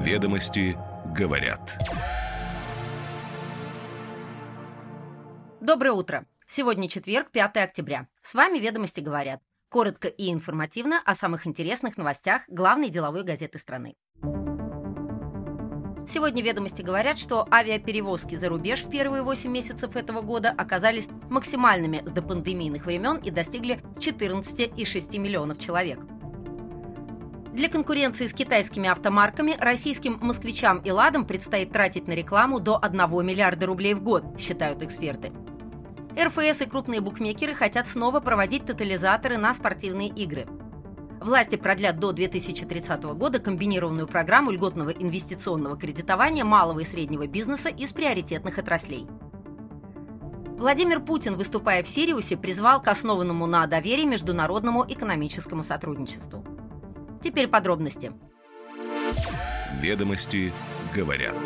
Ведомости говорят. Доброе утро. Сегодня четверг, 5 октября. С вами «Ведомости говорят». Коротко и информативно о самых интересных новостях главной деловой газеты страны. Сегодня ведомости говорят, что авиаперевозки за рубеж в первые 8 месяцев этого года оказались максимальными с допандемийных времен и достигли 14,6 миллионов человек. Для конкуренции с китайскими автомарками российским москвичам и «Ладам» предстоит тратить на рекламу до 1 миллиарда рублей в год, считают эксперты. РФС и крупные букмекеры хотят снова проводить тотализаторы на спортивные игры – Власти продлят до 2030 года комбинированную программу льготного инвестиционного кредитования малого и среднего бизнеса из приоритетных отраслей. Владимир Путин, выступая в Сириусе, призвал к основанному на доверии международному экономическому сотрудничеству. Теперь подробности. Ведомости говорят.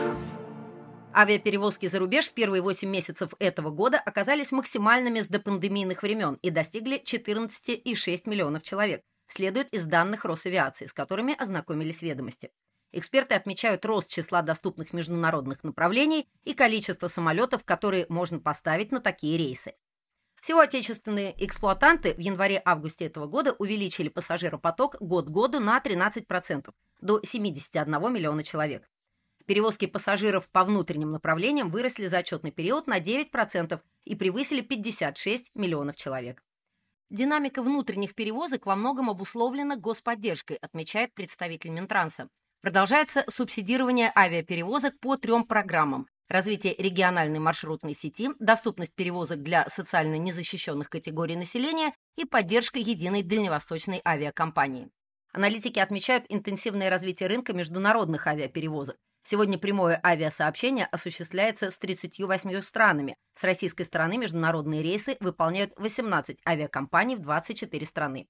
Авиаперевозки за рубеж в первые 8 месяцев этого года оказались максимальными с допандемийных времен и достигли 14,6 миллионов человек, следует из данных Росавиации, с которыми ознакомились ведомости. Эксперты отмечают рост числа доступных международных направлений и количество самолетов, которые можно поставить на такие рейсы. Всего отечественные эксплуатанты в январе-августе этого года увеличили пассажиропоток год году на 13%, до 71 миллиона человек. Перевозки пассажиров по внутренним направлениям выросли за отчетный период на 9% и превысили 56 миллионов человек. Динамика внутренних перевозок во многом обусловлена господдержкой, отмечает представитель Минтранса. Продолжается субсидирование авиаперевозок по трем программам. Развитие региональной маршрутной сети, доступность перевозок для социально незащищенных категорий населения и поддержка единой дальневосточной авиакомпании. Аналитики отмечают интенсивное развитие рынка международных авиаперевозок. Сегодня прямое авиасообщение осуществляется с 38 странами. С российской стороны международные рейсы выполняют 18 авиакомпаний в 24 страны.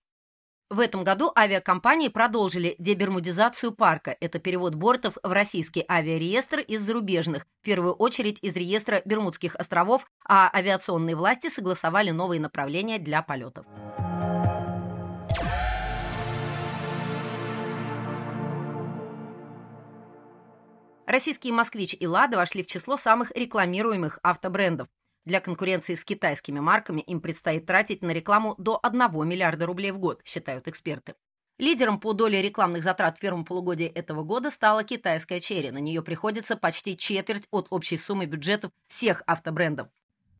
В этом году авиакомпании продолжили дебермудизацию парка. Это перевод бортов в российский авиареестр из зарубежных, в первую очередь из реестра Бермудских островов, а авиационные власти согласовали новые направления для полетов. Российские «Москвич» и «Лада» вошли в число самых рекламируемых автобрендов. Для конкуренции с китайскими марками им предстоит тратить на рекламу до 1 миллиарда рублей в год, считают эксперты. Лидером по доле рекламных затрат в первом полугодии этого года стала китайская черри. На нее приходится почти четверть от общей суммы бюджетов всех автобрендов.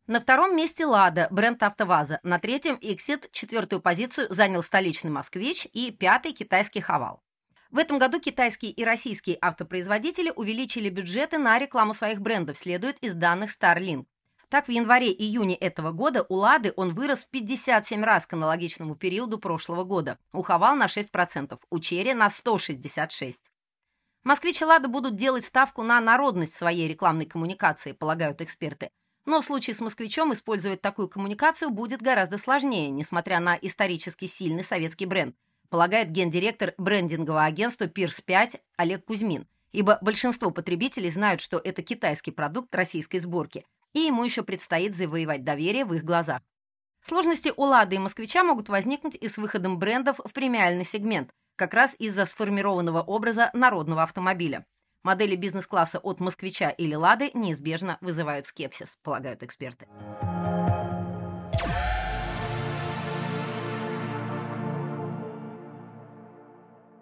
На втором месте «Лада», бренд «АвтоВАЗа». На третьем «Иксит» четвертую позицию занял столичный «Москвич» и пятый китайский «Хавал». В этом году китайские и российские автопроизводители увеличили бюджеты на рекламу своих брендов, следует из данных Starlink. Так, в январе-июне этого года у «Лады» он вырос в 57 раз к аналогичному периоду прошлого года, у «Хавал» на 6%, у «Черри» на 166%. Москвич и «Лада» будут делать ставку на народность своей рекламной коммуникации, полагают эксперты. Но в случае с «Москвичом» использовать такую коммуникацию будет гораздо сложнее, несмотря на исторически сильный советский бренд, полагает гендиректор брендингового агентства «Пирс-5» Олег Кузьмин, ибо большинство потребителей знают, что это китайский продукт российской сборки, и ему еще предстоит завоевать доверие в их глазах. Сложности у «Лады» и «Москвича» могут возникнуть и с выходом брендов в премиальный сегмент, как раз из-за сформированного образа народного автомобиля. Модели бизнес-класса от «Москвича» или «Лады» неизбежно вызывают скепсис, полагают эксперты.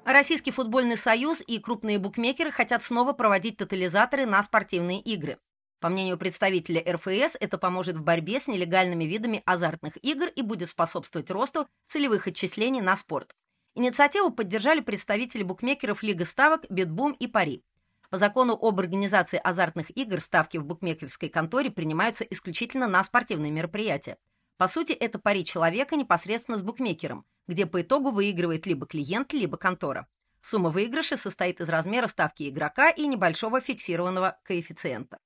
Российский футбольный союз и крупные букмекеры хотят снова проводить тотализаторы на спортивные игры. По мнению представителя РФС, это поможет в борьбе с нелегальными видами азартных игр и будет способствовать росту целевых отчислений на спорт. Инициативу поддержали представители букмекеров Лига ставок, BetBoom и Pari. По закону об организации азартных игр ставки в букмекерской конторе принимаются исключительно на спортивные мероприятия. По сути, это пари человека непосредственно с букмекером, где по итогу выигрывает либо клиент, либо контора. Сумма выигрыша состоит из размера ставки игрока и небольшого фиксированного коэффициента.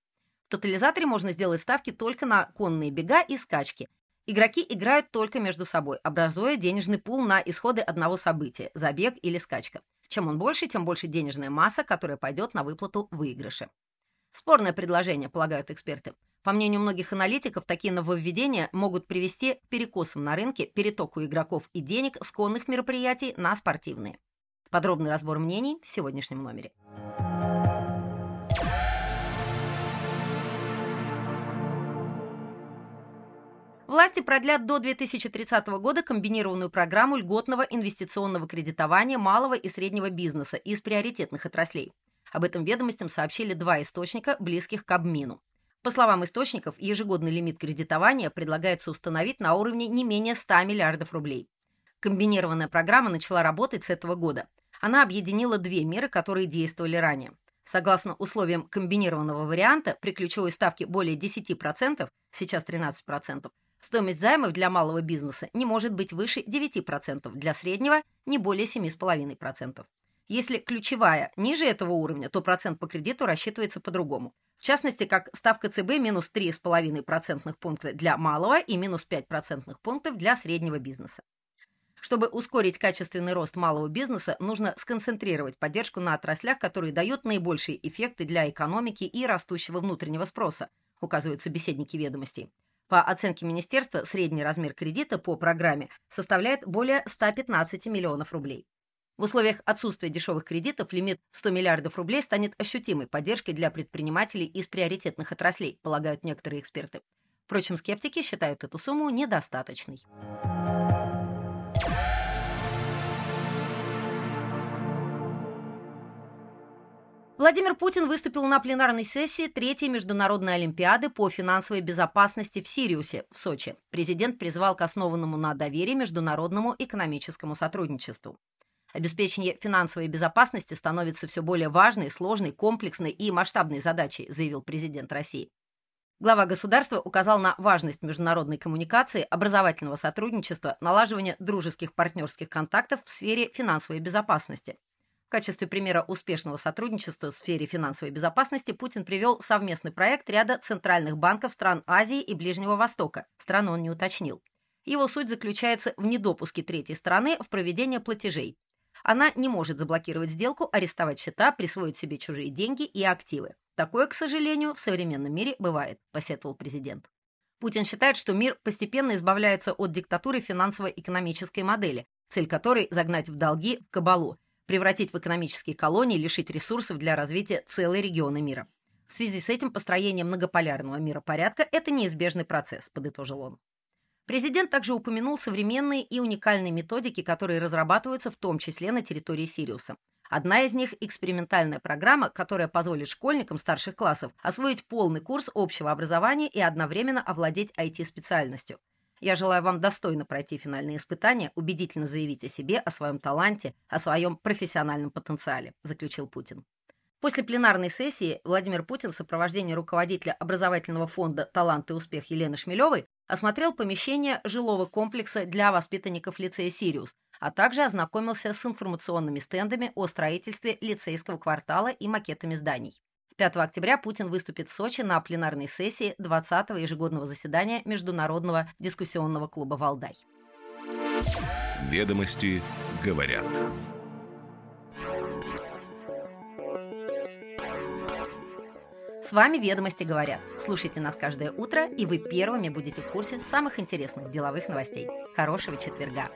В тотализаторе можно сделать ставки только на конные бега и скачки. Игроки играют только между собой, образуя денежный пул на исходы одного события – забег или скачка. Чем он больше, тем больше денежная масса, которая пойдет на выплату выигрыша. Спорное предложение, полагают эксперты. По мнению многих аналитиков, такие нововведения могут привести к перекосам на рынке, перетоку игроков и денег с конных мероприятий на спортивные. Подробный разбор мнений в сегодняшнем номере. Власти продлят до 2030 года комбинированную программу льготного инвестиционного кредитования малого и среднего бизнеса из приоритетных отраслей. Об этом ведомостям сообщили два источника, близких к обмину. По словам источников, ежегодный лимит кредитования предлагается установить на уровне не менее 100 миллиардов рублей. Комбинированная программа начала работать с этого года. Она объединила две меры, которые действовали ранее. Согласно условиям комбинированного варианта, при ключевой ставке более 10%, сейчас 13%, стоимость займов для малого бизнеса не может быть выше 9%, для среднего – не более 7,5%. Если ключевая ниже этого уровня, то процент по кредиту рассчитывается по-другому. В частности, как ставка ЦБ минус 3,5% пункта для малого и минус 5% пунктов для среднего бизнеса. Чтобы ускорить качественный рост малого бизнеса, нужно сконцентрировать поддержку на отраслях, которые дают наибольшие эффекты для экономики и растущего внутреннего спроса, указывают собеседники ведомостей. По оценке министерства, средний размер кредита по программе составляет более 115 миллионов рублей. В условиях отсутствия дешевых кредитов лимит в 100 миллиардов рублей станет ощутимой поддержкой для предпринимателей из приоритетных отраслей, полагают некоторые эксперты. Впрочем, скептики считают эту сумму недостаточной. Владимир Путин выступил на пленарной сессии Третьей международной олимпиады по финансовой безопасности в Сириусе, в Сочи. Президент призвал к основанному на доверии международному экономическому сотрудничеству. Обеспечение финансовой безопасности становится все более важной, сложной, комплексной и масштабной задачей, заявил президент России. Глава государства указал на важность международной коммуникации, образовательного сотрудничества, налаживания дружеских партнерских контактов в сфере финансовой безопасности. В качестве примера успешного сотрудничества в сфере финансовой безопасности Путин привел совместный проект ряда центральных банков стран Азии и Ближнего Востока. Страну он не уточнил. Его суть заключается в недопуске третьей страны в проведение платежей. Она не может заблокировать сделку, арестовать счета, присвоить себе чужие деньги и активы. Такое, к сожалению, в современном мире бывает, посетовал президент. Путин считает, что мир постепенно избавляется от диктатуры финансово-экономической модели, цель которой – загнать в долги в кабалу, превратить в экономические колонии, лишить ресурсов для развития целой регионы мира. В связи с этим построение многополярного миропорядка – это неизбежный процесс, подытожил он. Президент также упомянул современные и уникальные методики, которые разрабатываются в том числе на территории Сириуса. Одна из них – экспериментальная программа, которая позволит школьникам старших классов освоить полный курс общего образования и одновременно овладеть IT-специальностью. Я желаю вам достойно пройти финальные испытания, убедительно заявить о себе, о своем таланте, о своем профессиональном потенциале», заключил Путин. После пленарной сессии Владимир Путин в сопровождении руководителя образовательного фонда «Талант и успех» Елены Шмелевой осмотрел помещение жилого комплекса для воспитанников лицея «Сириус», а также ознакомился с информационными стендами о строительстве лицейского квартала и макетами зданий. 5 октября Путин выступит в Сочи на пленарной сессии 20-го ежегодного заседания Международного дискуссионного клуба «Валдай». Ведомости говорят. С вами «Ведомости говорят». Слушайте нас каждое утро, и вы первыми будете в курсе самых интересных деловых новостей. Хорошего четверга!